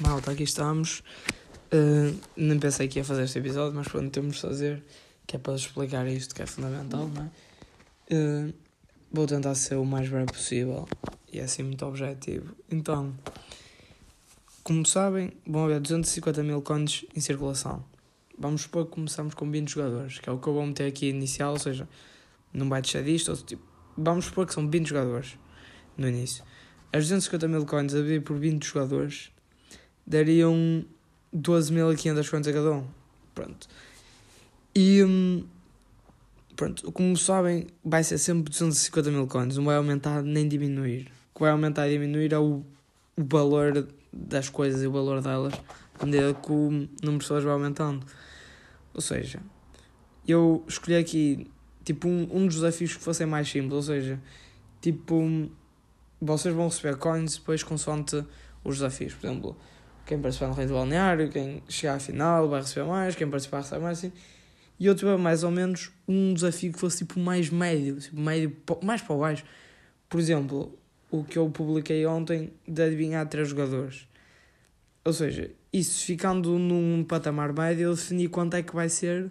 Malta, aqui estamos. Uh, nem pensei que ia fazer este episódio, mas pronto, temos de fazer, que é para explicar isto que é fundamental, não é? Uh, vou tentar ser o mais breve possível e é assim muito objetivo. Então, como sabem, vão haver 250 mil coins em circulação. Vamos supor que começamos com 20 jogadores, que é o que eu vou meter aqui inicial, ou seja, não vai deixar disto, ou, tipo, vamos supor que são 20 jogadores no início. As 250 mil coins a dividir por 20 jogadores dariam 12.500 coins a cada um. Pronto. E hum, pronto, como sabem, vai ser sempre 250 mil coins, não vai aumentar nem diminuir. O que vai aumentar e diminuir é o, o valor das coisas e o valor delas, à medida que o número de pessoas vai aumentando. Ou seja, eu escolhi aqui tipo um, um dos desafios que fossem mais simples, ou seja, tipo vocês vão receber coins depois consoante os desafios. Por exemplo, quem participar no Rei do Balneário, quem chegar à final vai receber mais, quem participar recebe mais assim. E eu tive mais ou menos um desafio que fosse tipo mais médio, tipo médio, mais para baixo. Por exemplo, o que eu publiquei ontem de adivinhar três jogadores. Ou seja, isso ficando num patamar médio, eu defini quanto é que vai ser,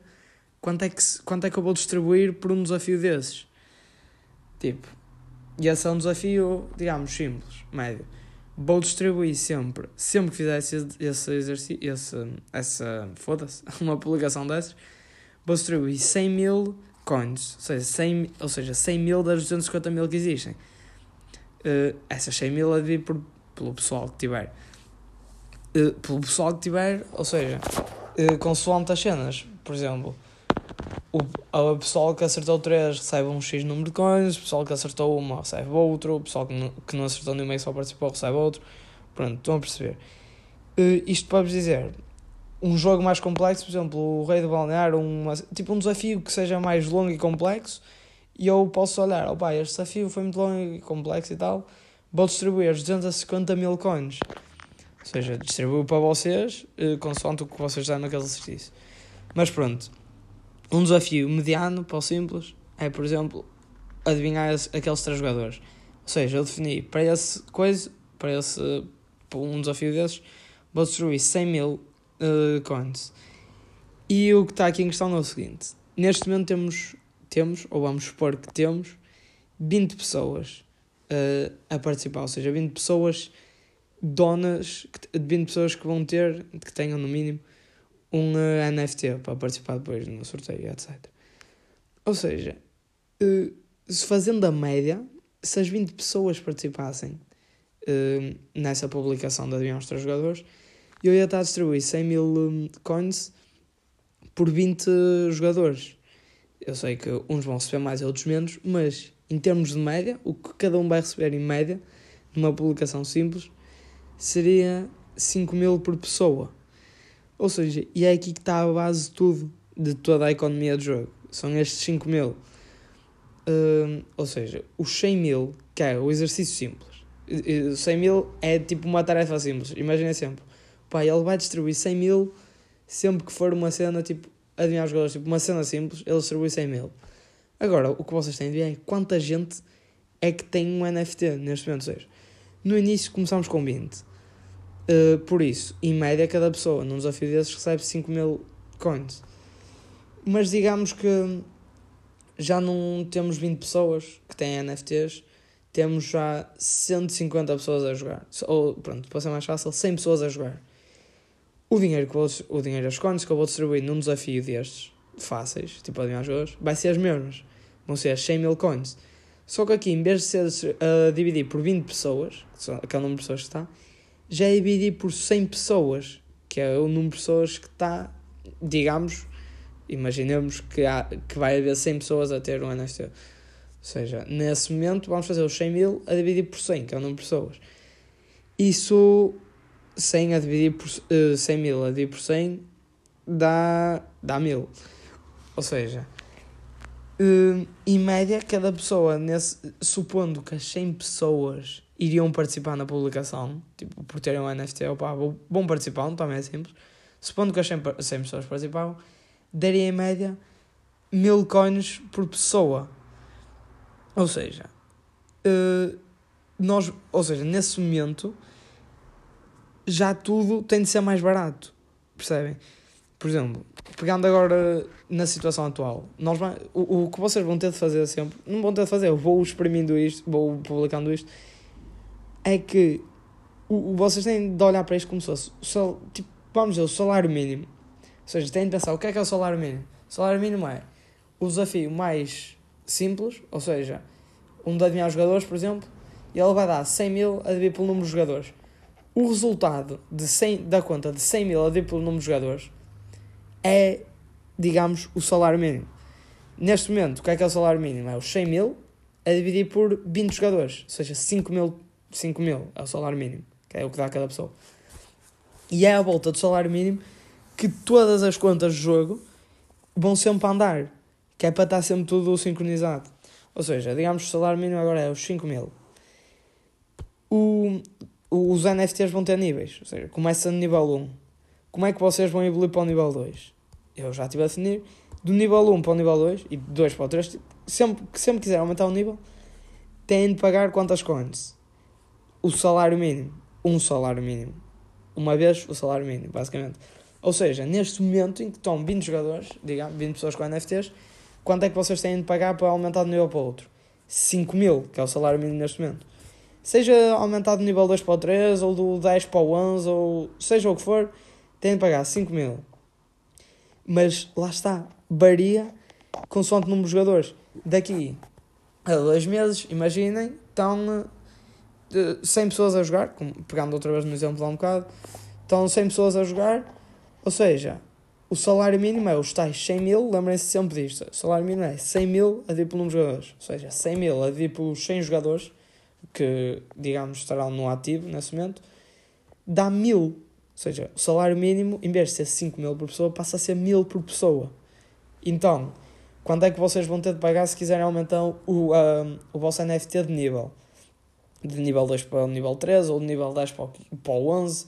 quanto é que, quanto é que eu vou distribuir por um desafio desses. Tipo, e esse é um desafio, digamos, simples, médio vou distribuir sempre, sempre que fizer esse, esse exercício, esse, essa, foda-se, uma publicação dessas, vou distribuir 100 mil coins, ou seja, 100, ou seja, 100 mil das 250 mil que existem. Uh, essas 100 mil a dividir por, pelo pessoal que tiver. Uh, pelo pessoal que tiver, ou seja, uh, consoante as cenas, por exemplo, o, o pessoal que acertou 3 recebe um X número de coins, o pessoal que acertou uma recebe outro, o pessoal que não, que não acertou nenhuma e só participou recebe outro. Pronto, estão a perceber. Uh, isto para vos dizer, um jogo mais complexo, por exemplo, o Rei do Balneário, uma, tipo um desafio que seja mais longo e complexo, e eu posso olhar, opá, este desafio foi muito longo e complexo e tal, vou distribuir os 250 mil coins. Ou seja, distribuo para vocês, uh, consoante o que vocês dão naquele exercício. Mas pronto um desafio mediano para o simples é, por exemplo, adivinhar aqueles três jogadores. Ou seja, eu defini para esse coisa, para esse para um desafio desses, vou destruir 100 mil uh, coins. E o que está aqui em questão é o seguinte: neste momento temos, temos ou vamos supor que temos, 20 pessoas uh, a participar, ou seja, 20 pessoas donas, 20 pessoas que vão ter, que tenham no mínimo um eh, NFT para participar depois no sorteio, etc. Ou seja, uh, se fazendo a média, se as 20 pessoas participassem uh, nessa publicação de adivinhar os três jogadores, eu ia estar a distribuir 100 mil um, coins por 20 jogadores. Eu sei que uns vão receber mais outros menos, mas em termos de média, o que cada um vai receber em média, numa publicação simples, seria 5 mil por pessoa. Ou seja, e é aqui que está a base de tudo, de toda a economia do jogo. São estes 5 mil. Uh, ou seja, os 100 mil, que é o exercício simples. 100 mil é tipo uma tarefa simples. Imagina sempre, pá, ele vai distribuir 100 mil sempre que for uma cena, tipo, adivinhar os jogadores, tipo, uma cena simples, ele distribui 100 mil. Agora, o que vocês têm de ver é quanta gente é que tem um NFT neste momento. Ou seja, no início começamos com 20 Uh, por isso, em média, cada pessoa num desafio desses recebe 5 mil coins. Mas digamos que já não temos 20 pessoas que têm NFTs, temos já 150 pessoas a jogar. Ou, pronto, para ser mais fácil, 100 pessoas a jogar. O dinheiro, que vou, o dinheiro as coins que eu vou distribuir num desafio destes, fáceis, tipo adivinhar jogadores, vai ser as mesmas. Vão ser as 100 mil coins. Só que aqui, em vez de ser a uh, dividir por 20 pessoas, que são aquele número de pessoas que está, já é dividido por 100 pessoas, que é o número de pessoas que está, digamos, imaginemos que, há, que vai haver 100 pessoas a ter um NFT. Ou seja, nesse momento vamos fazer os 100 mil a dividir por 100, que é o número de pessoas. Isso, 100 a dividir por uh, eh, 100 mil a dividir por 100 dá, dá 1000. Ou seja, uh, em média, cada pessoa, nesse, supondo que as 100 pessoas iriam participar na publicação, tipo, por terem um NFT, opa, vão participar, também é simples. Supondo que as 100, 100 pessoas participavam, daria em média mil coins por pessoa. Ou seja, uh, nós, ou seja, nesse momento já tudo tem de ser mais barato. Percebem? Por exemplo, pegando agora na situação atual, nós, o, o que vocês vão ter de fazer sempre, não vão ter de fazer, eu vou exprimindo isto, vou publicando isto, é que o, vocês têm de olhar para isto como se fosse, o, tipo, vamos dizer, o salário mínimo. Ou seja, têm de pensar o que é que é o salário mínimo. O salário mínimo é o desafio mais simples, ou seja, um de adivinhar os jogadores, por exemplo, e ele vai dar 100 mil a dividir pelo número de jogadores. O resultado de 100, da conta de 100 mil a dividir pelo número de jogadores é, digamos, o salário mínimo. Neste momento, o que é que é o salário mínimo? É os 100 mil a dividir por 20 jogadores, ou seja, 5 mil, 5 mil é o salário mínimo, que é o que dá a cada pessoa. E é à volta do salário mínimo que todas as contas de jogo vão sempre andar, que é para estar sempre tudo sincronizado. Ou seja, digamos que o salário mínimo agora é os 5 mil. O, os NFTs vão ter níveis, ou seja, começa no nível 1. Como é que vocês vão evoluir para o nível 2? Eu já estive a definir. Do nível 1 para o nível 2 e 2 para o 3, sempre que sempre quiser aumentar o nível, têm de pagar quantas coins? O salário mínimo. Um salário mínimo. Uma vez o salário mínimo, basicamente. Ou seja, neste momento em que estão 20 jogadores, digamos, 20 pessoas com NFTs, quanto é que vocês têm de pagar para aumentar de nível para o outro? 5 mil, que é o salário mínimo neste momento. Seja aumentado do nível 2 para o 3, ou do 10 para o 11, ou seja o que for, têm de pagar 5 mil. Mas lá está, varia consoante o número de jogadores. Daqui a dois meses, imaginem, estão 100 pessoas a jogar, pegando outra vez no exemplo lá um bocado, estão 100 pessoas a jogar, ou seja, o salário mínimo é os tais 100 mil, lembrem-se sempre disto, o salário mínimo é 100 mil a dir pelo número de jogadores, ou seja, 100 mil a dir pelos 100 jogadores, que, digamos, estarão no ativo nesse momento, dá mil, seja, o salário mínimo, em vez de ser 5 mil por pessoa, passa a ser mil por pessoa. Então, quando é que vocês vão ter de pagar se quiserem aumentar o, um, o vosso NFT de nível? De nível 2 para o nível 3 ou de nível 10 para o, para o 11,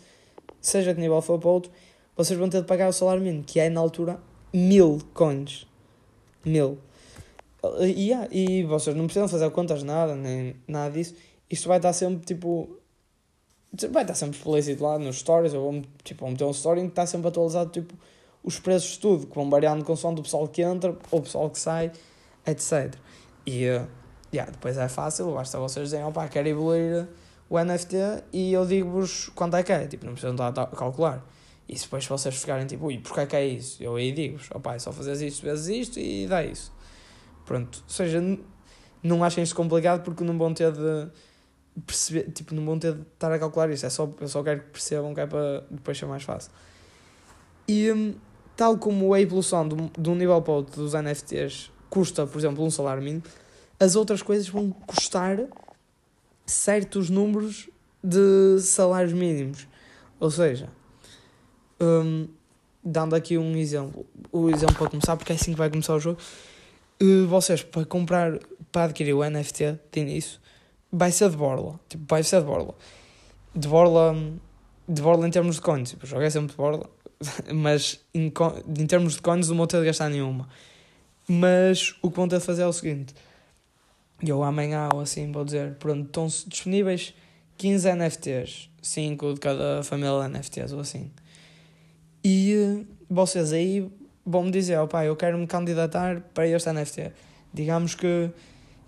seja que nível for para outro, vocês vão ter de pagar o salário mínimo, que é na altura mil coins. Mil. E, e vocês não precisam fazer contas nada, nem nada disso. Isto vai estar sempre tipo. Vai estar sempre explícito lá nos stories. Eu vou, tipo, vou meter um story em que está sempre atualizado tipo, os preços de tudo, que vão variando com som do pessoal que entra ou pessoal que sai, etc. E uh, yeah, depois é fácil, basta vocês dizerem, opá, quero evoluir o NFT e eu digo-vos quanto é que é. Tipo, não precisam estar a calcular. E depois vocês ficarem tipo, ui, porquê é que é isso? Eu aí digo-vos, opá, é só fazeres isto vezes isto e dá isso. Pronto, ou seja, não achem isto complicado porque não vão ter de perceber, tipo, não vão ter de estar a calcular isto, é só, eu só quero que percebam que é para depois ser mais fácil. E hum, tal como a evolução de, de um nível para outro dos NFTs custa, por exemplo, um salário mínimo, as outras coisas vão custar certos números de salários mínimos. Ou seja, um, dando aqui um exemplo, o exemplo para começar, porque é assim que vai começar o jogo. Uh, vocês, para comprar, para adquirir o NFT de início, vai ser de borla. Tipo, vai ser de borla. De borla, de borla em termos de coins. Tipo, joguei sempre de borla, mas em, em termos de coins não vou ter de gastar nenhuma. Mas o que vão ter de fazer é o seguinte: eu amanhã ou assim vou dizer, pronto, estão disponíveis 15 NFTs, 5 de cada família de NFTs ou assim. E vocês aí vão-me dizer, oh, pá, eu quero me candidatar para este NFT. Digamos que 15,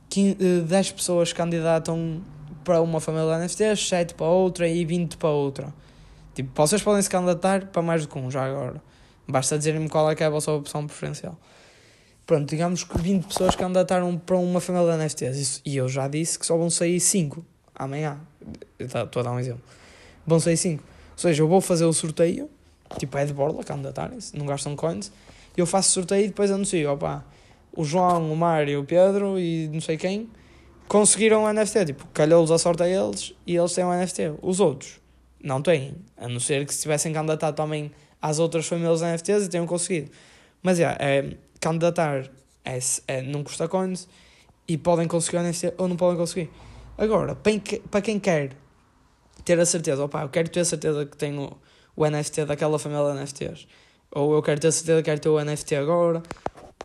10 eh, pessoas candidatam para uma família de NFTs, 7 para outra e 20 para outra. Tipo, vocês podem se candidatar para mais do que um já agora. Basta dizerem-me qual é que é a vossa opção preferencial. Pronto, digamos que 20 pessoas candidataram para uma família de NFTs. e eu já disse que só vão sair 5 amanhã. Estou a dar um exemplo. Vão sair 5. Ou seja, eu vou fazer o sorteio tipo é de borla, candidatarem-se, não gastam coins. Eu faço sorteio e depois anuncio, opa, o João, o Mário, o Pedro e não sei quem conseguiram o NFT, tipo, calhou-lhes a sorte a eles e eles têm o NFT. Os outros não têm, a não ser que se tivessem candidatado também às outras famílias NFTs e tenham conseguido. Mas yeah, é, candidatar é, é, não custa coins e podem conseguir o NFT ou não podem conseguir. Agora, para quem quer ter a certeza, opa, eu quero ter a certeza que tenho o NFT daquela família de NFTs. Ou eu quero ter certeza que quero ter o NFT agora.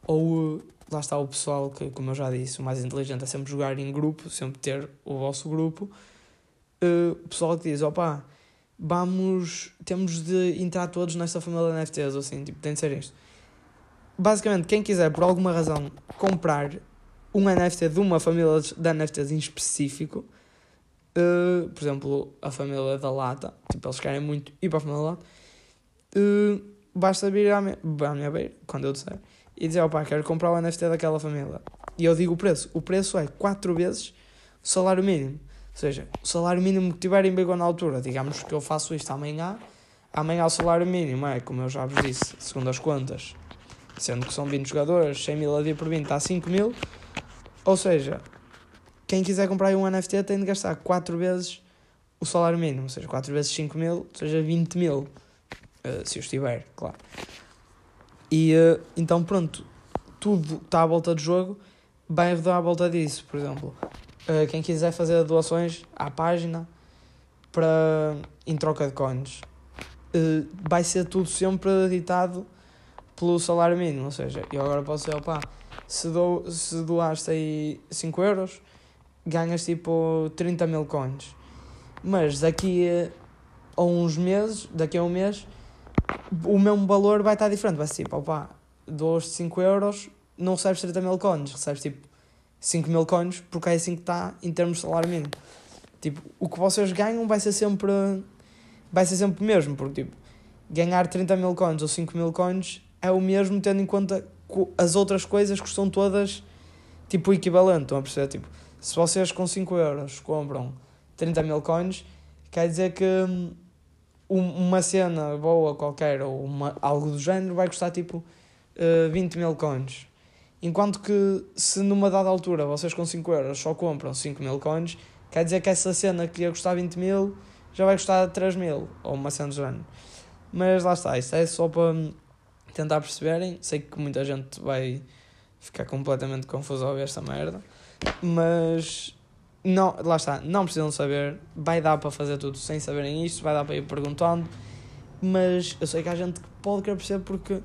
Ou lá está o pessoal que, como eu já disse, o mais inteligente é sempre jogar em grupo, sempre ter o vosso grupo. Uh, o pessoal que diz, opá, vamos, temos de entrar todos nesta família de NFTs, ou assim, tipo, tem de ser isto. Basicamente, quem quiser, por alguma razão, comprar um NFT de uma família de NFTs em específico, uh, por exemplo, a família da Lata, tipo, eles querem muito ir para a família da Lata, uh, basta vir à minha, à minha beira, quando eu disser, e dizer, opá, quero comprar o NFT daquela família. E eu digo o preço. O preço é 4 vezes o salário mínimo. Ou seja, o salário mínimo que tiverem bem na altura, digamos que eu faço isto amanhã, amanhã o salário mínimo é, como eu já vos disse, segundo as contas, sendo que são 20 jogadores, 100 mil a dia por 20 está 5 mil. Ou seja, quem quiser comprar um NFT tem de gastar 4 vezes o salário mínimo, ou seja, 4 vezes 5 mil, ou seja, 20 mil, uh, se os tiver, claro. E uh, então, pronto, tudo está à volta do jogo, vai rodar à volta disso. Por exemplo, uh, quem quiser fazer doações à página para, em troca de coins, uh, vai ser tudo sempre editado pelo salário mínimo. Ou seja, eu agora posso dizer, opá, se, dou, se doaste aí 5 euros, ganhas tipo 30 mil coins. Mas daqui a uns meses, daqui a um mês o mesmo valor vai estar diferente. Vai ser tipo, opá, dou-te 5 euros, não recebes 30 mil coins, recebes tipo 5 mil coins, porque é assim que está em termos de salário mínimo. Tipo, o que vocês ganham vai ser sempre. Vai ser sempre o mesmo, porque tipo, ganhar 30 mil coins ou 5 mil coins é o mesmo, tendo em conta que as outras coisas custam todas tipo o equivalente. Estão a perceber? Tipo, se vocês com 5 euros compram 30 mil coins, quer dizer que hum, uma cena boa qualquer ou uma, algo do género vai custar tipo uh, eh, 20 mil coins. Enquanto que se numa dada altura vocês com 5 euros só compram 5 mil coins, quer dizer que essa cena que ia custar 20 mil já vai custar 3 mil ou uma cena do género. Mas lá está, isto é só para tentar perceberem. Sei que muita gente vai ficar completamente confusa ao ver esta merda, mas não, lá está, não precisam saber, vai dar para fazer tudo sem saberem isto, vai dar para ir perguntando, mas eu sei que há gente que pode querer perceber porque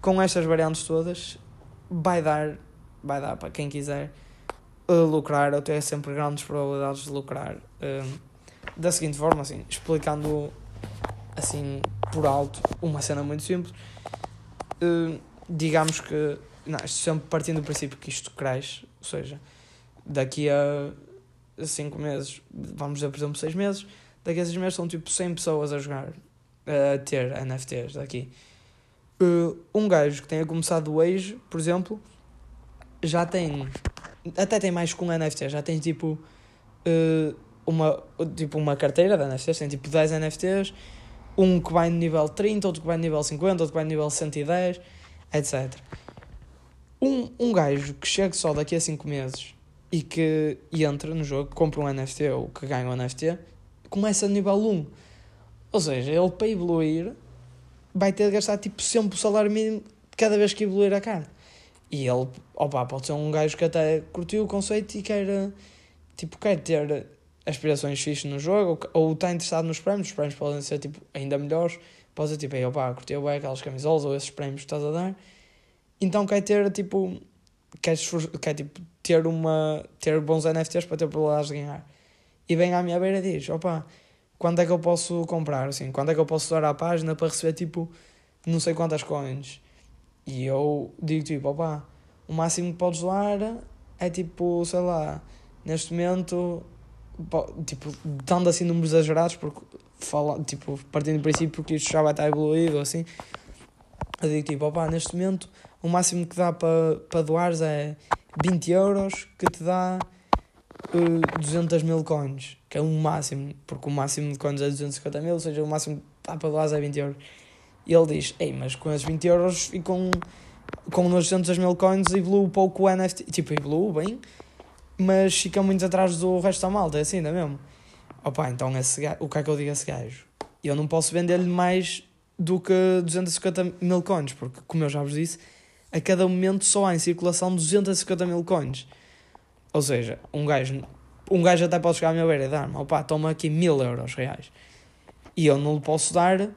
com estas variantes todas vai dar, vai dar para quem quiser uh, lucrar ou ter sempre grandes probabilidades de lucrar uh, da seguinte forma, assim, explicando assim por alto uma cena muito simples, uh, digamos que não, sempre partindo do princípio que isto cresce, ou seja, daqui a 5 meses, vamos dizer, por exemplo, 6 meses, daqui a 6 meses são tipo 100 pessoas a jogar, a ter NFTs daqui. Uh, um gajo que tenha começado hoje, por exemplo, já tem, até tem mais que um NFT, já tem tipo, uh, uma, tipo uma carteira de NFTs, tem tipo 10 NFTs, um que vai no nível 30, outro que vai no nível 50, outro que vai no nível 110, etc. Um, um gajo que chega só daqui a 5 meses e que entra no jogo, compra um NFT ou que ganha um NFT, começa no nível 1. Ou seja, ele para evoluir vai ter de gastar tipo sempre o salário mínimo cada vez que evoluir a carta. E ele, opa, pode ser um gajo que até curtiu o conceito e quer, tipo, quer ter aspirações fixas no jogo ou, ou está interessado nos prémios. Os prémios podem ser tipo ainda melhores. Pode ser tipo, opa, curtiu bem aquelas camisolas ou esses prémios que estás a dar. Então quer ter tipo quer, quer tipo, ter, uma, ter bons NFTs para ter probabilidades de ganhar. E vem à minha beira e diz: opa, quando é que eu posso comprar? Assim, quando é que eu posso dar à página para receber tipo não sei quantas coins? E eu digo tipo: opa, o máximo que podes doar é tipo, sei lá, neste momento, tipo, dando assim números exagerados, porque fala, tipo, partindo do princípio que isto já vai estar evoluído assim. Eu digo tipo: opa, neste momento o máximo que dá para pa doares é 20 euros que te dá uh, 200 mil coins, que é um máximo, porque o máximo de coins é 250 mil, ou seja, o máximo dá para doares é 20 euros. E ele diz, ei, mas com esses 20 euros e com, com 200 mil coins evolui pouco o NFT, tipo, evolui bem, mas fica muito atrás do resto da malta, é assim, não é mesmo? Opa, então esse gajo, o que é que eu digo a esse gajo? Eu não posso vender-lhe mais do que 250 mil coins, porque, como eu já vos disse, a cada momento só há em circulação 250 mil coins. Ou seja, um gajo, um gajo até pode chegar à minha beira e dar-me, opá, toma aqui mil euros reais. E eu não lhe posso dar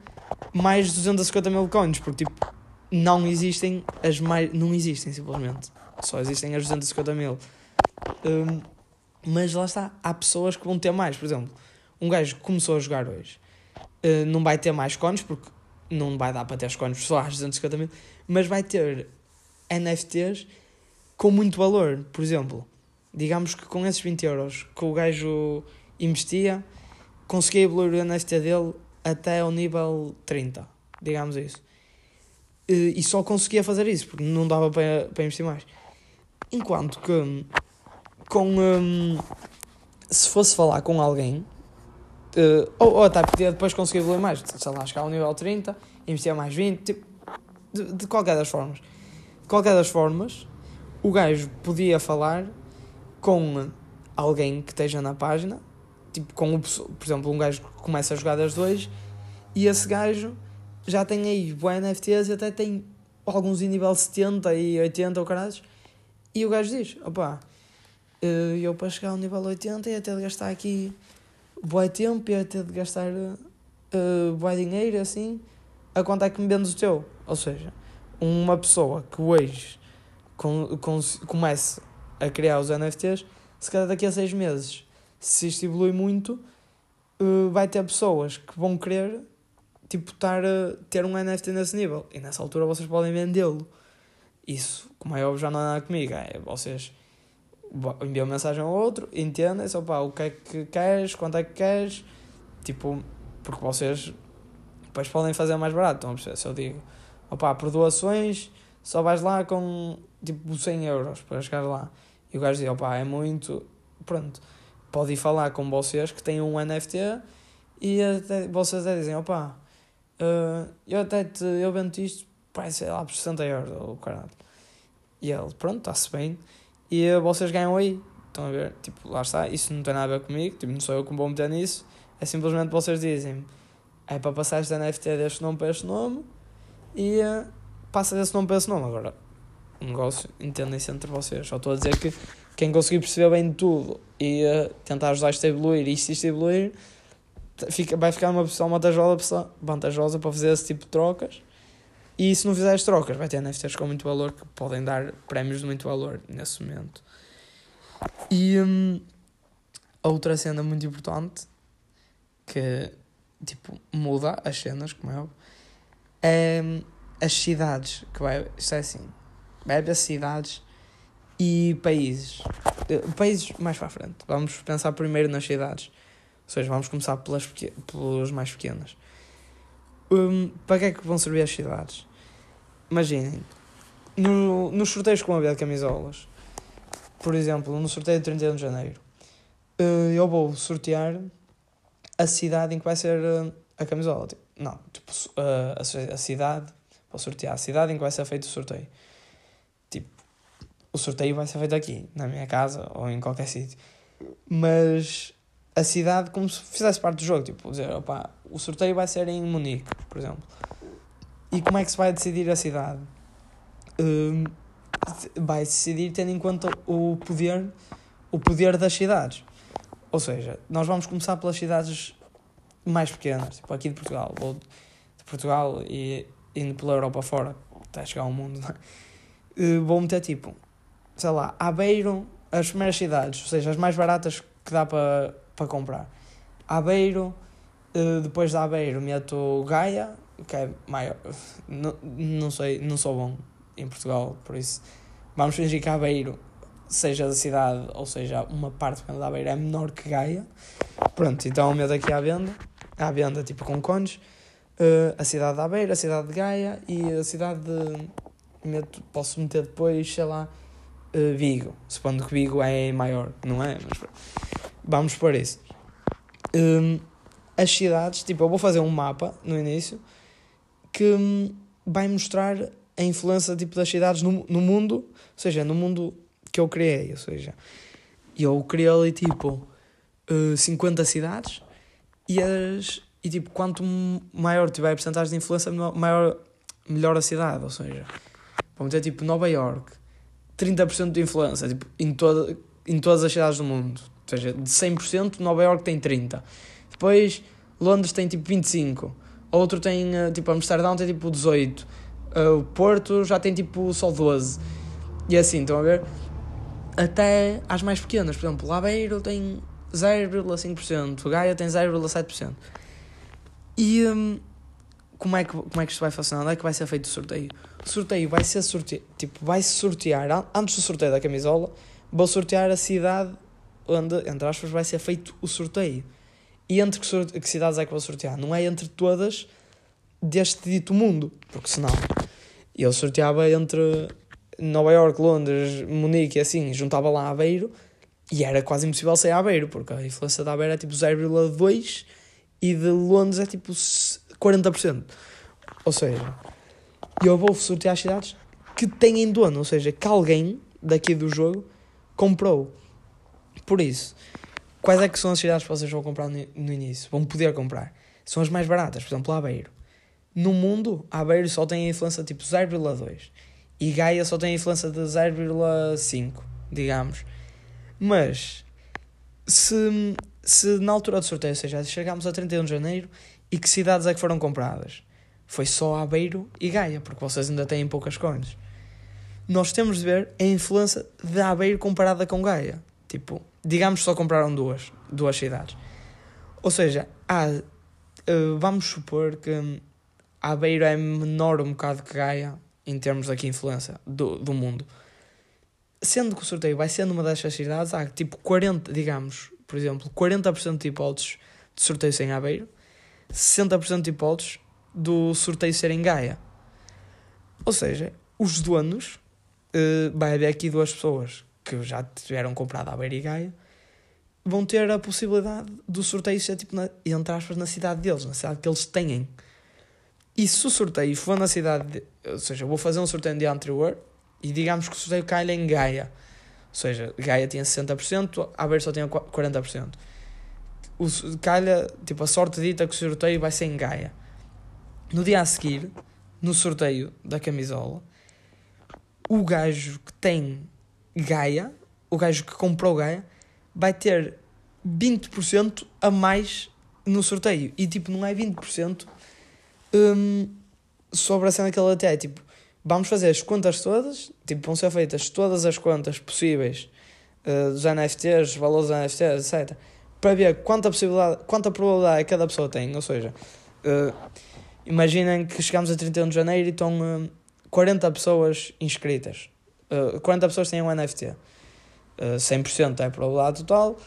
mais 250 mil coins, porque tipo, não existem as mais. Não existem, simplesmente. Só existem as 250 mil. Um, mas lá está, há pessoas que vão ter mais. Por exemplo, um gajo que começou a jogar hoje uh, não vai ter mais cones, porque não vai dar para ter os cones só às 250 mil, mas vai ter NFTs com muito valor. Por exemplo, digamos que com esses 20 euros que o gajo investia, conseguia evoluir o NFT dele até ao nível 30, digamos isso. E só conseguia fazer isso, porque não dava para, para investir mais. Enquanto que com um, se fosse falar com alguém uh, ou, ou até podia depois conseguir evoluir mais, sei lá, chegar ao nível 30, investir mais 20, tipo, de, de qualquer das formas. De qualquer das formas, o gajo podia falar com alguém que esteja na página, tipo, com o, por exemplo, um gajo que começa a jogar das duas, e esse gajo já tem aí boa NFTs e até tem alguns em nível 70 e 80 ou caralho, e o gajo diz, opá, eh, eu para chegar ao nível 80 ia ter de gastar aqui boa tempo, ia ter de gastar uh, boa dinheiro, assim, a quanto é que me vendes o teu? Ou seja, uma pessoa que hoje com, com, comece a criar os NFTs, se calhar daqui a seis meses, se isto evolui muito, uh, vai ter pessoas que vão querer tipo, estar a ter um NFT nesse nível. E nessa altura vocês podem vendê-lo. Isso, como é óbvio, já não é nada comigo. É vocês enviam mensagem ao outro, entendem só pá, o que é que queres, quanto é que queres, tipo, porque vocês depois podem fazer mais barato. Perceber? Se eu digo, opá, por doações só vais lá com tipo 100 euros para chegar lá. E o gajo diz, opá, é muito. Pronto, pode ir falar com vocês que têm um NFT e até, vocês até dizem, opá, uh, eu até te, eu vendo isto, sei lá, por 60 euros, ou caralho. E ele, pronto, está-se bem. E vocês ganham aí. Estão a ver? Tipo, lá está, isso não tem nada a ver comigo, tipo, não sou eu que vou meter nisso. É simplesmente vocês dizem é para passar este NFT deste nome para este nome e uh, passa desse nome para esse nome. Agora, negócio, entendem-se entre vocês. Só estou a dizer que quem conseguir perceber bem tudo e uh, tentar ajudar isto a evoluir e se evoluir, fica, vai ficar uma pessoa vantajosa, vantajosa para fazer esse tipo de trocas. E se não fizeres trocas, vai ter NFTs com muito valor que podem dar prémios de muito valor nesse momento. E hum, a outra cena muito importante que tipo muda as cenas, como é óbvio, hum, as cidades. Que vai, isto é assim: vai haver cidades e países. Eh, países mais para a frente. Vamos pensar primeiro nas cidades. Ou seja, vamos começar pelas, pelas mais pequenas. Um, para que é que vão servir as cidades? Imaginem, no, nos sorteios com a de camisolas, por exemplo, no sorteio de 31 de janeiro, uh, eu vou sortear a cidade em que vai ser uh, a camisola. Tipo, não, tipo, a, a cidade, vou sortear a cidade em que vai ser feito o sorteio. Tipo, o sorteio vai ser feito aqui, na minha casa ou em qualquer sítio. Mas a cidade como se fizesse parte do jogo, tipo, dizer, opa, o sorteio vai ser em Munique, por exemplo. E como é que se vai decidir a cidade? Um, vai decidir tendo em conta o poder, o poder das cidades. Ou seja, nós vamos começar pelas cidades mais pequenas, tipo aqui de Portugal, ou de Portugal e indo pela Europa fora, até chegar ao mundo, uh, vou meter tipo, sei lá, Aveiro, as primeiras cidades, ou seja, as mais baratas que dá para para comprar. Aveiro, uh, depois de Aveiro meto Gaia, que é maior. Não, não sei, não sou bom em Portugal, por isso vamos fingir que Aveiro, seja da cidade ou seja uma parte de Aveiro, é menor que Gaia. Pronto, então meto aqui à venda, à venda tipo com cones, uh, a cidade de Aveiro, a cidade de Gaia e a cidade de. Meto, posso meter depois, sei lá, uh, Vigo, supondo que Vigo é maior, não é? Mas, Vamos por isso. Um, as cidades, tipo, eu vou fazer um mapa no início que um, vai mostrar a influência tipo, das cidades no, no mundo, ou seja, no mundo que eu criei. Ou seja, eu criei ali tipo uh, 50 cidades e, as, e tipo, quanto maior tiver a porcentagem de influência, maior, melhor a cidade. Ou seja, vamos ter tipo Nova York, 30% de influência tipo, em, toda, em todas as cidades do mundo ou seja, de 100%, Nova York tem 30%. Depois, Londres tem tipo 25%. Outro tem, eh, tipo, Amsterdão tem tipo 18%. Uh, o Porto já tem tipo só 12. E assim, estão a ver? Até às mais pequenas, por exemplo, Labeiro tem 0,5%, Gaia tem 0,7%. E um, como, é que, como é que isto vai funcionar? Onde é que vai ser feito o sorteio? O sorteio vai ser sorteio, tipo, vai sortear, antes do sorteio da camisola, vou sortear a cidade onde, entre aspas, vai ser feito o sorteio. E entre que, que cidades é que vou sortear? Não é entre todas deste dito mundo, porque senão ele sorteava entre Nova York, Londres, Munique assim, juntava lá Aveiro e era quase impossível sair a Aveiro, porque a influência da Aveiro é tipo 0,2 e de Londres é tipo 40%. Ou seja, eu vou sortear as cidades que têm dono, ou seja, que alguém daqui do jogo comprou. Por isso, quais é que são as cidades que vocês vão comprar no, no início? Vão poder comprar. São as mais baratas, por exemplo, Aveiro. No mundo, Aveiro só tem a influência tipo 0,2 e Gaia só tem a influência de 0,5, digamos. Mas se, se na altura do sorteio, ou seja, chegámos a 31 de janeiro e que cidades é que foram compradas? Foi só Aveiro e Gaia, porque vocês ainda têm poucas coins. Nós temos de ver a influência de Aveiro comparada com Gaia. Tipo, digamos só compraram duas, duas cidades. Ou seja, há, uh, vamos supor que Aveiro é menor um bocado que Gaia em termos aqui influência do, do mundo. Sendo que o sorteio vai sendo uma destas cidades, há tipo 40, digamos, por exemplo, 40% de hipóteses de sorteio sem Aveiro, 60% de hipóteses do sorteio ser em Gaia. Ou seja, os donos, uh, vai haver aqui duas pessoas que já tiveram comprado Aveiro e Gaia, vão ter a possibilidade do sorteio ser tipo, na, entre aspas, na cidade deles, na cidade que eles têm. E se o sorteio for na cidade, de, ou seja, vou fazer um sorteio no dia anterior e digamos que o sorteio cai em Gaia. Ou seja, Gaia tinha 60%, Aveiro só tinha 40%. O, calha, tipo, a sorte dita que o sorteio vai ser em Gaia. No dia a seguir, no sorteio da camisola, o gajo que tem Gaia, o gajo que comprou Gaia, vai ter 20% a mais no sorteio. E tipo, não é 20% um, sobre a cena que ele até é tipo, vamos fazer as contas todas, tipo, vão ser feitas todas as contas possíveis uh, dos NFTs, valores dos NFTs, etc. Para ver quanta, possibilidade, quanta probabilidade cada pessoa tem. Ou seja, uh, imaginem que chegamos a 31 de janeiro e estão uh, 40 pessoas inscritas. Uh, 40 pessoas têm um NFT. Uh, 100% é a probabilidade total.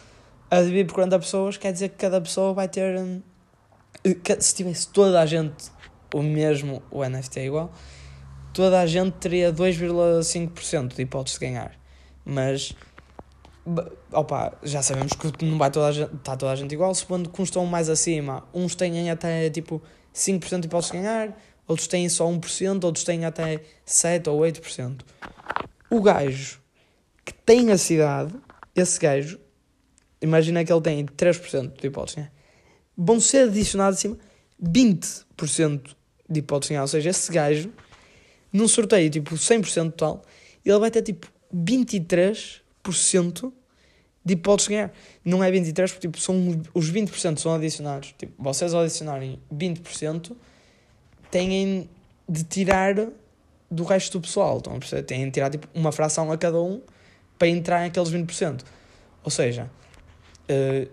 A dividir por 40 pessoas quer dizer que cada pessoa vai ter. Se tivesse toda a gente o mesmo, o NFT é igual, toda a gente teria 2,5% de hipótese de ganhar. Mas, opa, já sabemos que não vai toda a gente, está toda a gente igual, supondo que uns estão mais acima, uns têm até tipo 5% de hipótese de ganhar, outros têm só 1%, outros têm até 7% ou 8%. O gajo que tem a cidade, esse gajo, imagina que ele tem 3% de hipótese de ganhar vão ser adicionados acima 20% de hipótese de ganhar. Ou seja, esse gajo, num sorteio tipo 100% total, ele vai ter tipo 23% de hipótese de ganhar. Não é 23%, porque tipo, são, os 20% são adicionados. Tipo, vocês ao adicionarem 20%, têm de tirar do resto do pessoal. Perceber? Têm de tirar tipo, uma fração a cada um para entrar naqueles 20%. Ou seja, uh,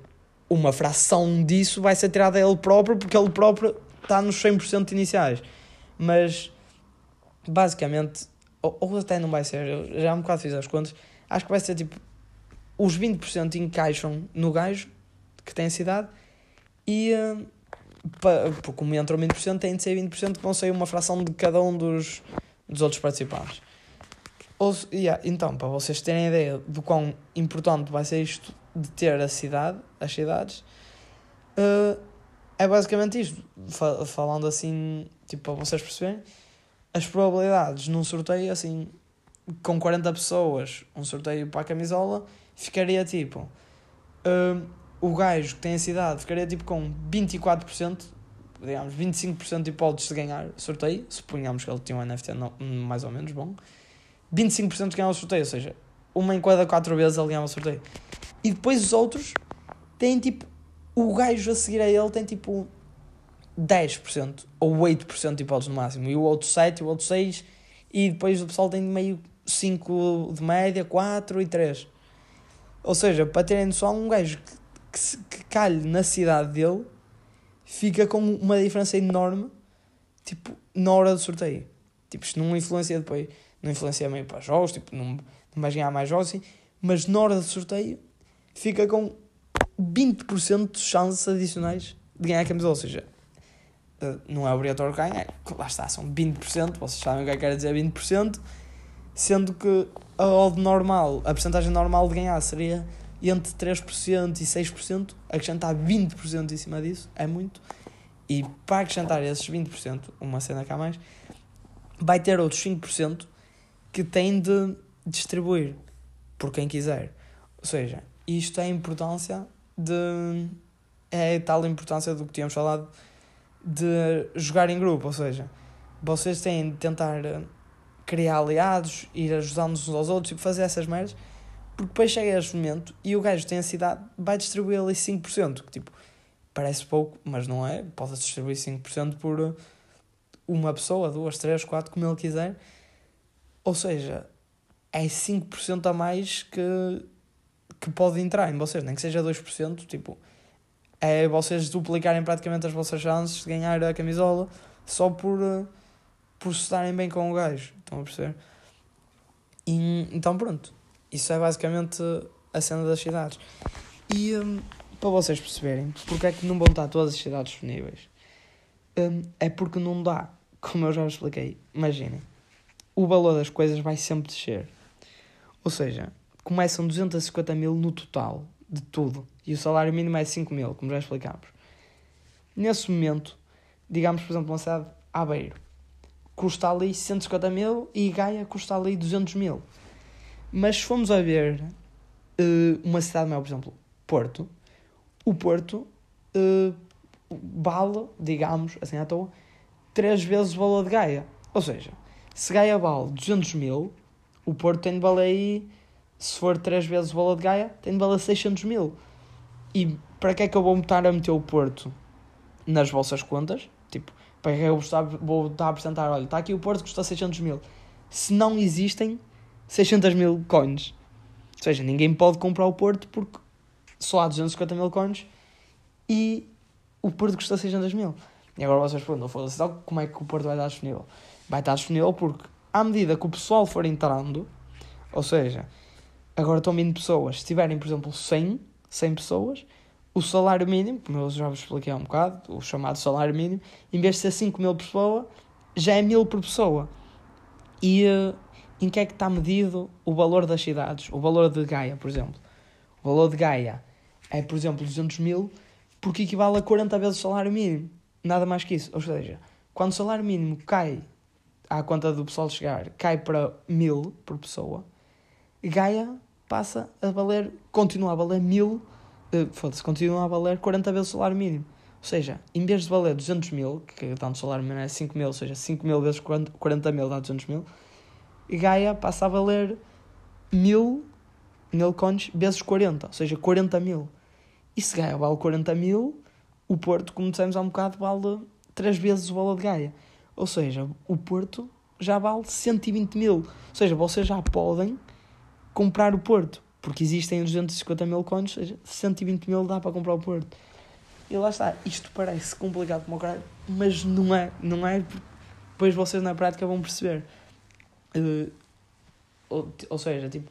uma fração disso vai ser tirada a ele próprio, porque ele próprio está nos 100% iniciais. Mas, basicamente, ou, ou, até não vai ser, eu já um bocado fiz as contas, acho que vai ser tipo, os 20% encaixam no gajo que tem a cidade e, uh, como entram 20%, tem de ser 20% que vão sair uma fração de cada um dos, dos outros participantes. Ou, yeah, então, para vocês terem ideia do quão importante vai ser isto de ter a cidade, as cidades, uh, é basicamente isto. Falando assim, tipo, para vocês perceberem, as probabilidades num sorteio, assim, com 40 pessoas, um sorteio para a camisola, ficaria tipo. Uh, o gajo que tem a cidade ficaria tipo com 24%, digamos, 25% de hipóteses de ganhar sorteio, suponhamos que ele tinha um NFT não, mais ou menos bom, 25% de ganhar o sorteio, ou seja, uma em cada 4 vezes ele ganhava o sorteio. E depois os outros têm tipo. O gajo a seguir a ele tem tipo 10% ou 8% de hipóteses no máximo, e o outro 7, o outro 6, e depois o pessoal tem meio 5 de média, 4 e 3. Ou seja, para terem noção, um gajo que, que, que calhe na cidade dele fica com uma diferença enorme, tipo, na hora do sorteio. Tipo, isto não influencia depois, não influencia meio para jogos, tipo, não, não vais ganhar mais jogos, assim, mas na hora do sorteio fica com 20% de chances adicionais de ganhar a camisola, ou seja, não é obrigatório ganhar, lá está, são 20%, vocês sabem o que é que quer dizer 20%, sendo que a odd normal, a porcentagem normal de ganhar seria entre 3% e 6%, acrescentar 20% em cima disso é muito, e para acrescentar esses 20%, uma cena cá mais, vai ter outros 5% que tem de distribuir por quem quiser. Ou seja, isto é a importância de. É tal a importância do que tínhamos falado de jogar em grupo. Ou seja, vocês têm de tentar criar aliados, ir ajudando-nos uns aos outros tipo, fazer essas merdas, porque depois chega este momento e o gajo tem a cidade, vai distribuir ali 5%, que tipo, parece pouco, mas não é. Pode distribuir 5% por uma pessoa, duas, três, quatro, como ele quiser. Ou seja, é 5% a mais que, que pode entrar em vocês, nem que seja 2%, tipo, é vocês duplicarem praticamente as vossas chances de ganhar a camisola só por, por se estarem bem com o gajo. Estão a perceber? E, então pronto. Isso é basicamente a cena das cidades. E um, para vocês perceberem porque é que não vão estar todas as cidades disponíveis, um, é porque não dá, como eu já expliquei. Imaginem, o valor das coisas vai sempre descer. Ou seja, começam 250 mil no total de tudo e o salário mínimo é 5 mil, como já explicámos. Nesse momento, digamos, por exemplo, uma cidade Aveiro custa ali 150 mil e Gaia custa ali 200 mil. Mas se formos a ver uh, uma cidade maior, por exemplo, Porto, o Porto uh, vale, digamos, assim à toa, 3 vezes o valor de Gaia. Ou seja, se Gaia vale 200 mil, o Porto tem de valer aí, se for 3 vezes valor de Gaia, tem de valer 600 mil. E para que é que eu vou estar a meter o Porto nas vossas contas? Tipo, para que é que eu vou estar a apresentar? Olha, está aqui o Porto custa 600 mil. Se não existem 600 mil coins. Ou seja, ninguém pode comprar o Porto porque só há 250 mil coins e o Porto custa 600 mil. E agora vocês perguntam, foda-se, então como é que o Porto vai estar disponível? Vai estar disponível porque, à medida que o pessoal for entrando, ou seja, agora estão vindo pessoas, se tiverem, por exemplo, 100, 100 pessoas, o salário mínimo, como eu já vos expliquei há um bocado, o chamado salário mínimo, em vez de ser 5 mil por pessoa, já é 1000 por pessoa. E uh, em que é que está medido o valor das cidades? O valor de Gaia, por exemplo. O valor de Gaia é, por exemplo, 200 mil, porque equivale a 40 vezes o salário mínimo. Nada mais que isso. Ou seja, quando o salário mínimo cai, à conta do pessoal chegar, cai para 1000 por pessoa, Gaia passa a valer, continua a valer 1000 uh, foda-se, continua a valer 40 vezes o salário mínimo. Ou seja, em vez de valer 200 mil, que tanto salário mínimo é 5 mil, ou seja, 5 mil vezes 40 mil dá 200 mil, Gaia passa a valer mil, mil coins vezes 40, ou seja, 40 mil. E se Gaia vale 40 mil, o Porto, como dissemos há um bocado, vale 3 vezes o valor de Gaia. Ou seja, o Porto já vale 120 mil. Ou seja, vocês já podem comprar o Porto porque existem 250 mil seja, 120 mil dá para comprar o Porto. E lá está, isto parece complicado como o mas não é, não é, depois vocês na prática vão perceber. Uh, ou, ou seja, tipo,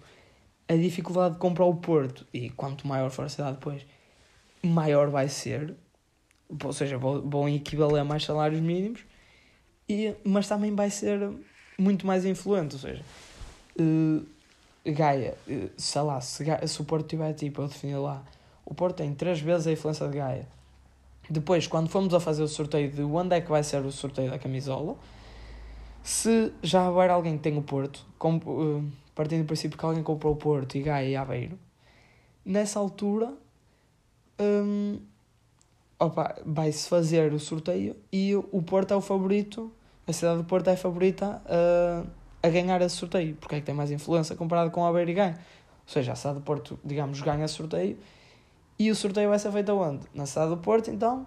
a dificuldade de comprar o Porto, e quanto maior for a cidade depois, maior vai ser, ou seja, vão equivaler a mais salários mínimos, e, mas também vai ser muito mais influente, ou seja, uh, Gaia, eh, sei lá, se, Gaia, se o Porto tiver tipo, eu definir lá, o Porto tem três vezes a influência de Gaia. Depois, quando formos a fazer o sorteio de onde é que vai ser o sorteio da camisola, se já houver alguém que tem o Porto, com, uh, partindo do princípio que alguém comprou o Porto e Gaia e Aveiro, nessa altura um, vai-se fazer o sorteio e o Porto é o favorito, a cidade do Porto é a favorita. Uh, a ganhar esse sorteio, porque é que tem mais influência comparado com a Aveiro e ganha. Ou seja, a cidade do Porto, digamos, ganha sorteio e o sorteio vai ser feito aonde? Na cidade do Porto, então,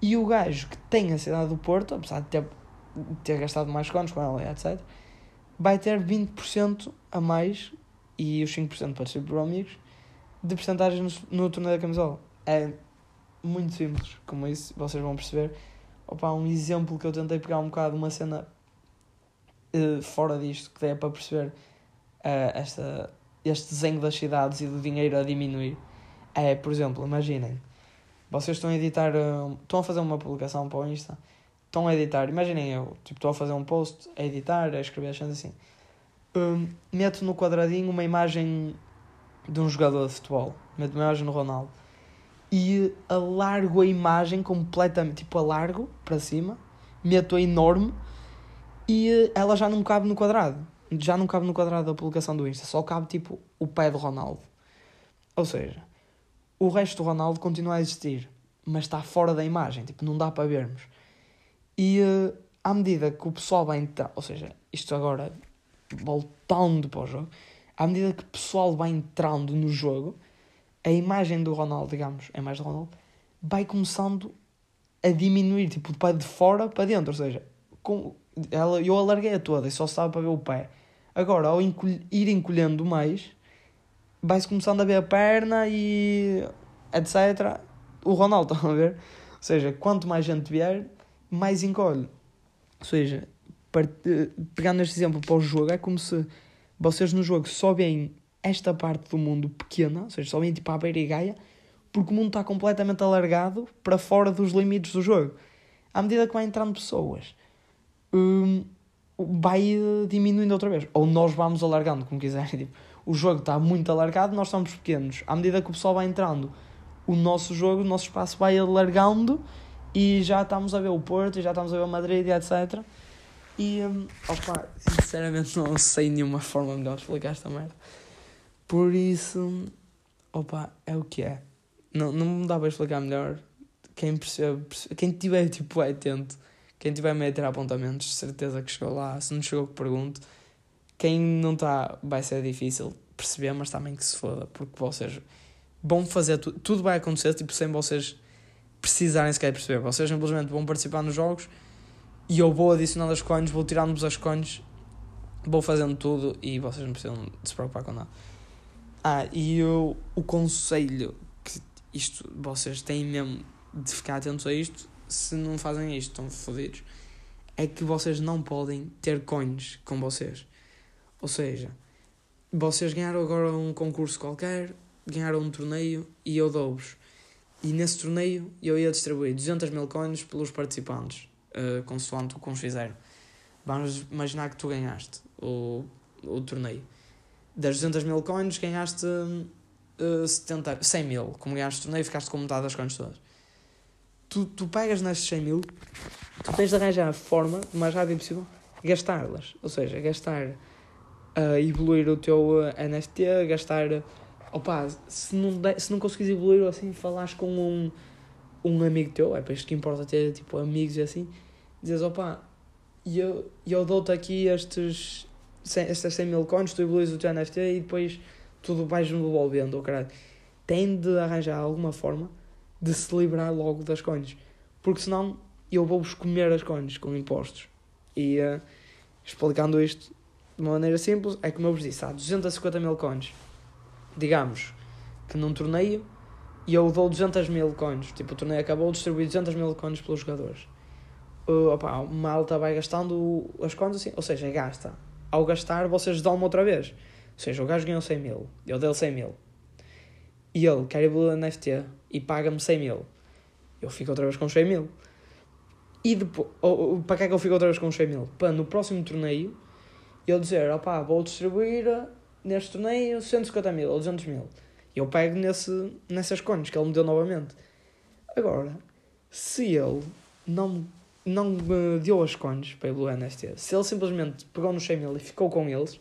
E o gajo que tem a cidade do Porto, apesar de ter, ter gastado mais cones com ela, etc., vai ter 20% a mais e os 5% para ser por amigos de porcentagem no, no torneio da camisola. É muito simples, como isso vocês vão perceber. Opa, um exemplo que eu tentei pegar um bocado, uma cena uh, fora disto, que dê para perceber uh, esta, este desenho das cidades e do dinheiro a diminuir. É, por exemplo, imaginem, vocês estão a editar, uh, estão a fazer uma publicação para o Insta, estão a editar, imaginem eu, tipo, estou a fazer um post, a editar, a escrever as assim. Um, meto no quadradinho uma imagem de um jogador de futebol, meto uma imagem no Ronaldo e alargo a imagem completamente, tipo, alargo para cima, meto-a enorme e ela já não cabe no quadrado. Já não cabe no quadrado da publicação do Insta, só cabe tipo o pé do Ronaldo. Ou seja, o resto do Ronaldo continua a existir, mas está fora da imagem, tipo, não dá para vermos. E uh, à medida que o pessoal vai entrar, ou seja, isto agora voltando para o jogo, à medida que o pessoal vai entrando no jogo, a imagem do Ronaldo, digamos, a imagem do Ronaldo, vai começando a diminuir, tipo, de fora para dentro, ou seja, com, ela, eu alarguei-a toda e só estava para ver o pé. Agora, ao ir encolhendo mais, vai-se começando a ver a perna e etc. O Ronaldo, estão a ver? Ou seja, quanto mais gente vier, mais encolhe. Ou seja, pegando este exemplo para o jogo, é como se vocês no jogo só veem esta parte do mundo pequena, ou seja, só vêm tipo à beira e gaia, porque o mundo está completamente alargado para fora dos limites do jogo. À medida que vai entrando pessoas, hum, vai diminuindo outra vez. Ou nós vamos alargando, como quiserem. Tipo, o jogo está muito alargado, nós estamos pequenos. À medida que o pessoal vai entrando, o nosso jogo, o nosso espaço vai alargando e já estamos a ver o Porto, já estamos a ver o Madrid, etc. E, um, opa, sinceramente não sei nenhuma forma melhor de explicar esta merda. Por isso, opa, é o que é. Não, não me dá para explicar melhor. Quem percebe, percebe quem tiver tipo é atento, quem tiver meio a tirar apontamentos, certeza que chegou lá. Se não chegou, que pergunto. Quem não está, vai ser difícil perceber, mas também que se foda, porque vocês vão fazer tudo, tudo vai acontecer, tipo, sem vocês precisarem sequer perceber. Vocês simplesmente vão participar nos jogos e eu vou adicionando as coins, vou tirando-vos as coins, vou fazendo tudo e vocês não precisam se preocupar com nada. Ah, e eu, o conselho que isto vocês têm mesmo de ficar atentos a isto, se não fazem isto, estão fodidos, é que vocês não podem ter coins com vocês. Ou seja, vocês ganharam agora um concurso qualquer, ganharam um torneio e eu dou-vos. E nesse torneio eu ia distribuir 200 mil coins pelos participantes uh, consoante o que uns fizeram. Vamos imaginar que tu ganhaste o, o torneio. Das 200 mil coins ganhaste uh, 70, 100 mil. Como ganhaste o torneio, ficaste com metade das coins todas. Tu, tu pegas nestes 100 mil, tu tens de arranjar a forma, o mais rápido possível, gastá-las. Ou seja, gastar uh, evoluir o teu uh, NFT, gastar. Opa, se não, de, se não conseguires evoluir assim, falares com um, um amigo teu, é para isto que importa ter tipo amigos e assim, dizes, opa, eu, eu dou-te aqui estes, estas 100 mil coins, tu evoluís o teu NFT e depois tudo vais devolvendo, oh. Tem de arranjar alguma forma de se livrar logo das coins, porque senão eu vou-vos comer as coins com impostos. E uh, explicando isto de uma maneira simples, é como eu vos disse, há 250 mil coins. Digamos que num torneio e eu dou 200 mil coins. Tipo, o torneio acabou, distribuí 200 mil coins pelos jogadores uh, opa, uma alta vai gastando as contas assim, ou seja, gasta. Ao gastar, vocês dão-me outra vez. Ou seja, o gajo ganhou 100 mil, eu dei-lhe 100 mil. E ele quer no NFT e paga-me 100 mil. Eu fico outra vez com 100 mil. E depois, para que é que eu fico outra vez com 100 mil? Para no próximo torneio eu dizer, opá, vou distribuir neste torneio 150 mil ou 200 mil. E eu pego nesse, nessas contas que ele me deu novamente. Agora, se ele não não me deu as cones para o NFT, se ele simplesmente pegou no 100 mil e ficou com eles,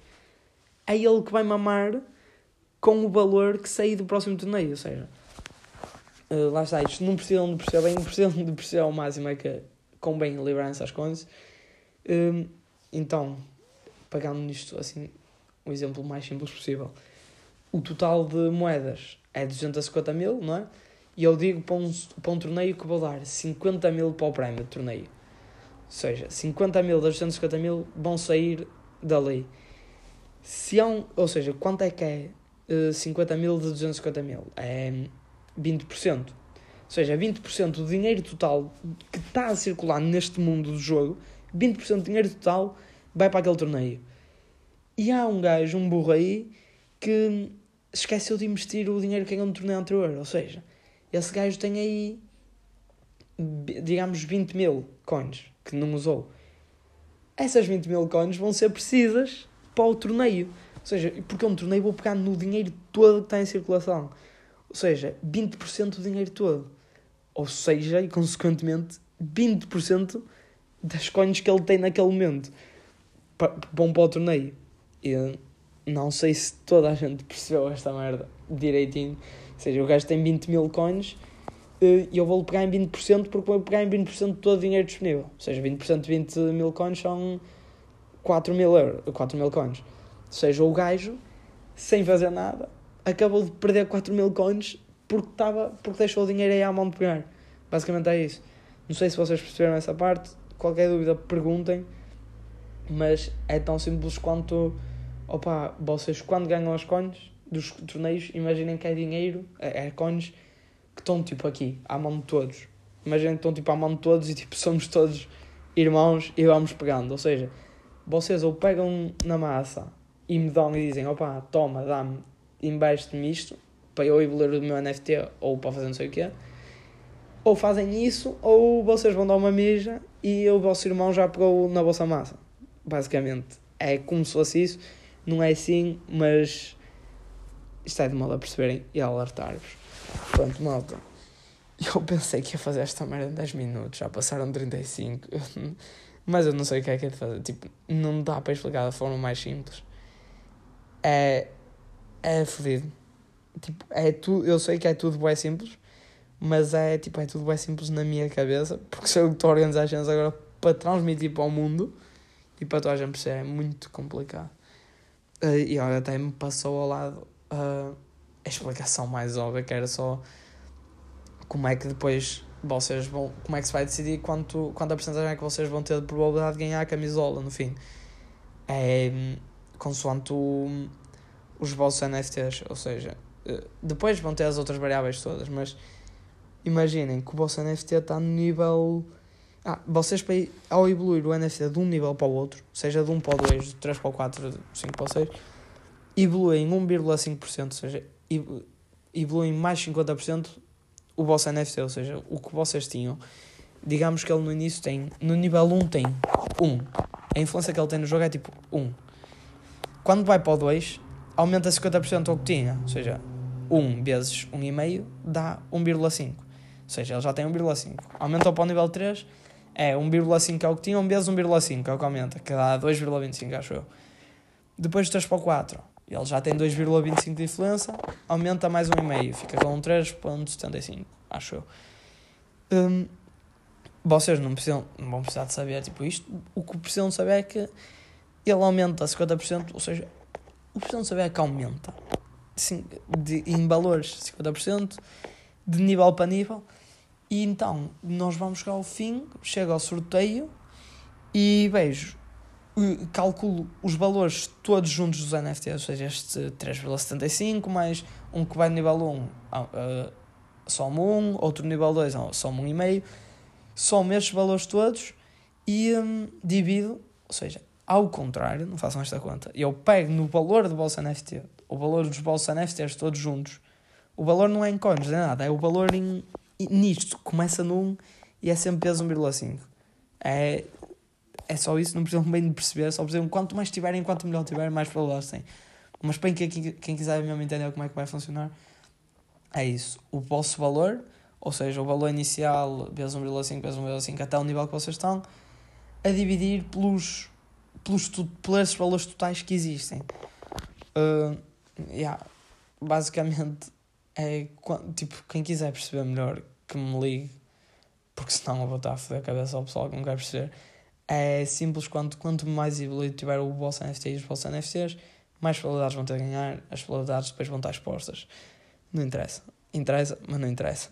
é ele que vai mamar com o valor que sair do próximo torneio. Ou seja, uh, lá está, isto não precisam de perceber bem, precisam de perceber ao máximo é que convém liberar essas cones. Uh, então, pagando nisto assim, o exemplo mais simples possível, o total de moedas é 250 mil, não é? E eu digo para um, para um torneio que vou dar 50 mil para o prémio de torneio. Ou seja, 50 mil das 250 mil vão sair dali. Se há um, ou seja, quanto é que é 50 mil de 250 mil? É 20%. Ou seja, 20% do dinheiro total que está a circular neste mundo do jogo, 20% do dinheiro total vai para aquele torneio. E há um gajo, um burro aí, que esqueceu de investir o dinheiro que ganhou no torneio anterior. Ou seja, esse gajo tem aí, digamos, 20 mil coins que não usou. Essas 20 mil coins vão ser precisas para o torneio. Seja, porque é um torneio vou pegar no dinheiro todo que está em circulação. Ou seja, 20% do dinheiro todo. Ou seja, e consequentemente, 20% das coins que ele tem naquele momento vão para o torneio. E não sei se toda a gente percebeu esta merda direitinho. Ou seja, o gajo tem 20 mil coins eh, e eu vou-lhe pegar em 20% porque vou pegar em 20% de todo o dinheiro disponível. Ou seja, 20% de 20 mil coins são 4 mil, euros, 4 mil coins. Seja, o gajo, sem fazer nada, acabou de perder 4 mil coins porque, tava, porque deixou o dinheiro aí à mão de pegar. Basicamente é isso. Não sei se vocês perceberam essa parte. Qualquer dúvida, perguntem. Mas é tão simples quanto. Opa, vocês quando ganham as coins dos torneios, imaginem que é dinheiro, é, é coins que estão tipo aqui, à mão de todos. Imaginem que estão tipo à mão de todos e tipo somos todos irmãos e vamos pegando. Ou seja, vocês ou pegam na massa e me dão e dizem, opa, toma, dá-me, investe-me isto para eu evoluir o meu NFT ou para fazer não sei o quê. Ou fazem isso, ou vocês vão dar uma mija e o vosso irmão já pegou na vossa massa. Basicamente. É como se fosse isso. Não é assim, mas isto é de modo a perceberem e alertar-vos. Pronto, malta. Eu pensei que ia fazer esta merda em 10 minutos, já passaram 35. Mas eu não sei o que é que é de fazer. Tipo, não dá para explicar da forma mais simples. É. É fodido. Tipo, é tu, eu sei que é tudo bem simples, mas é tipo, é tudo bem simples na minha cabeça, porque sou eu estou a organizar as cenas agora para transmitir para o mundo e para toda a gente perceber, é muito complicado. Uh, e olha, até me passou ao lado uh, a explicação mais óbvia, que era só como é que depois vocês vão. Como é que se vai decidir quanto, quanta porcentagem é que vocês vão ter de probabilidade de ganhar a camisola no fim? É consoante o, os vossos NFTs, ou seja, eh, depois vão ter as outras variáveis todas, mas imaginem que o vosso NFT está no nível. Ah, vocês ao evoluir o NFT de um nível para o outro, seja de 1 para o 2, de 3 para o 4, de 5 para o 6, evoluem 1,5%, ou seja, evoluem mais 50% o vosso NFT, ou seja, o que vocês tinham. Digamos que ele no início tem, no nível 1 tem 1. A influência que ele tem no jogo é tipo 1. Quando vai para o 2, aumenta 50% ao que tinha, ou seja, 1 vezes 1,5 dá 1,5. Ou seja, ele já tem 1,5. Aumenta para o nível 3, é 1,5 é o que tinha, 1 vezes 1,5 é o que aumenta, que dá 2,25, acho eu. Depois 3 para o 4, ele já tem 2,25 de influência, aumenta mais 1,5, fica com 3,75, acho eu. Um, vocês não, precisam, não vão precisar de saber tipo isto, o que precisam saber é que ele aumenta 50%, ou seja, o precisam saber é que aumenta. Sim, de, em valores 50%, de nível para nível, e então nós vamos chegar ao fim, chega ao sorteio e vejo calculo os valores todos juntos dos NFTs, ou seja, este 3,75 mais um que vai no nível 1 uh, soma 1, outro nível 2 soma 1,5, somo estes valores todos e um, divido, ou seja, ao contrário, não façam esta conta, eu pego no valor do vosso NFT, o valor dos vossos NFTs todos juntos, o valor não é em coins, não é nada, é o valor em, nisto, começa 1 e é sempre peso 1,5. É, é só isso, não precisam bem de perceber, só precisam quanto mais tiverem, quanto melhor tiverem, mais probabilidades têm. Mas para quem, quem quiser mesmo entender como é que vai funcionar, é isso. O vosso valor, ou seja, o valor inicial vezes 1,5 vezes 1,5 até o nível que vocês estão, a dividir pelos, pelos, pelos valores totais que existem. Uh, yeah, basicamente, é tipo, quem quiser perceber melhor, que me ligue, porque senão eu vou estar a foder a cabeça ao pessoal que não quer perceber é simples quanto quanto mais evoluído tiver o vosso NFT e os vossos NFTs, mais probabilidades vão ter a ganhar, as probabilidades depois vão estar expostas. Não interessa. interessa, mas não interessa.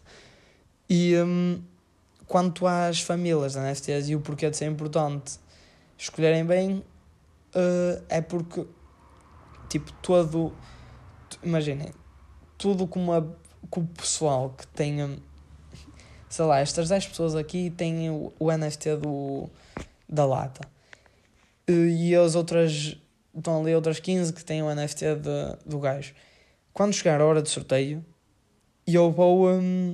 E um, quanto às famílias da NFTs e o porquê de ser importante escolherem bem, uh, é porque, tipo, todo. Imaginem, tudo com, uma, com o pessoal que tenha. Sei lá, estas 10 pessoas aqui têm o, o NFT do, da lata. Uh, e as outras. Estão ali outras 15 que têm o NFT de, do gajo. Quando chegar a hora de sorteio, eu vou. Um,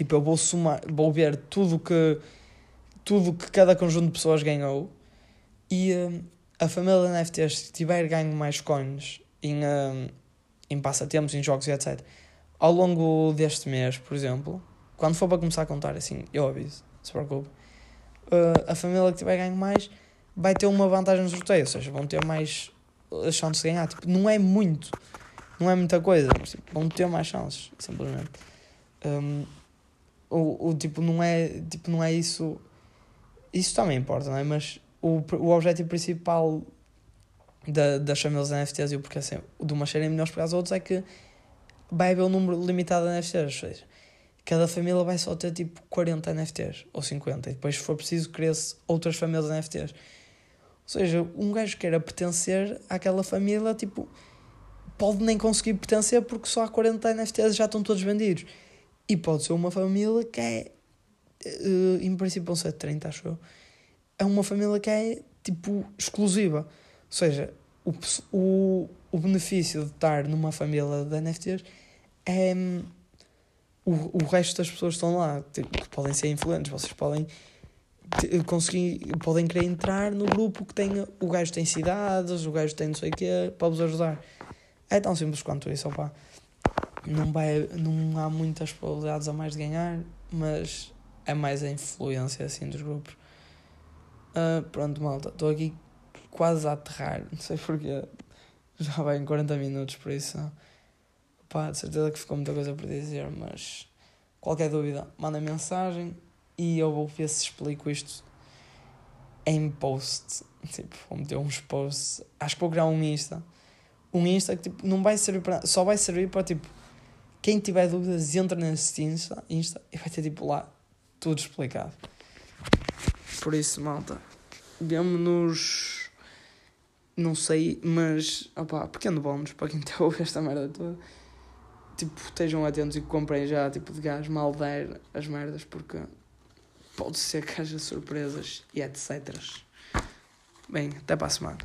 Tipo, eu vou somar, vou ver tudo que tudo que cada conjunto de pessoas ganhou e uh, a família de NFTs, se tiver ganho mais coins em, uh, em passatempos, em jogos e etc., ao longo deste mês, por exemplo, quando for para começar a contar assim, eu aviso, se preocupe, uh, a família que tiver ganho mais vai ter uma vantagem no sorteio, ou seja, vão ter mais chances de ganhar. Tipo, não é muito, não é muita coisa, mas tipo, vão ter mais chances, simplesmente. Um, o, o tipo, não é, tipo, não é isso. Isso também importa, não é? Mas o, o objetivo principal da, das famílias NFTs e o porquê assim, de umas serem melhores para as outras é que vai haver um número limitado de NFTs, ou seja, cada família vai só ter tipo 40 NFTs ou 50 e depois, se for preciso, cresce outras famílias de NFTs. Ou seja, um gajo queira pertencer àquela família, tipo, pode nem conseguir pertencer porque só há 40 NFTs já estão todos vendidos. E pode ser uma família que é. Uh, em princípio vão ser 30, acho eu. É uma família que é tipo exclusiva. Ou seja, o, o, o benefício de estar numa família de NFTs é. O, o resto das pessoas que estão lá, tipo, podem ser influentes, vocês podem conseguir, podem querer entrar no grupo que tem, o gajo tem cidades, o gajo tem não sei o quê, para vos ajudar. É tão simples quanto isso, opá não, vai, não há muitas probabilidades a mais de ganhar, mas é mais a influência assim dos grupos. Uh, pronto, malta, estou aqui quase a aterrar, não sei porquê. Já vai em 40 minutos, por isso. Pá, de certeza que ficou muita coisa por dizer, mas qualquer dúvida, manda mensagem e eu vou ver se explico isto em post. Tipo, vou meter uns posts. Acho que vou criar um Insta. Um Insta que tipo, não vai servir para Só vai servir para tipo quem tiver dúvidas, entra nesse Insta, Insta e vai ter tipo lá tudo explicado. Por isso, malta, vemo-nos. Não sei, mas. Opá, pequeno bónus para quem está esta merda toda. Tipo, estejam atentos e comprem já, tipo, de gás, mal der as merdas, porque pode ser que haja surpresas e etc. Bem, até para a semana.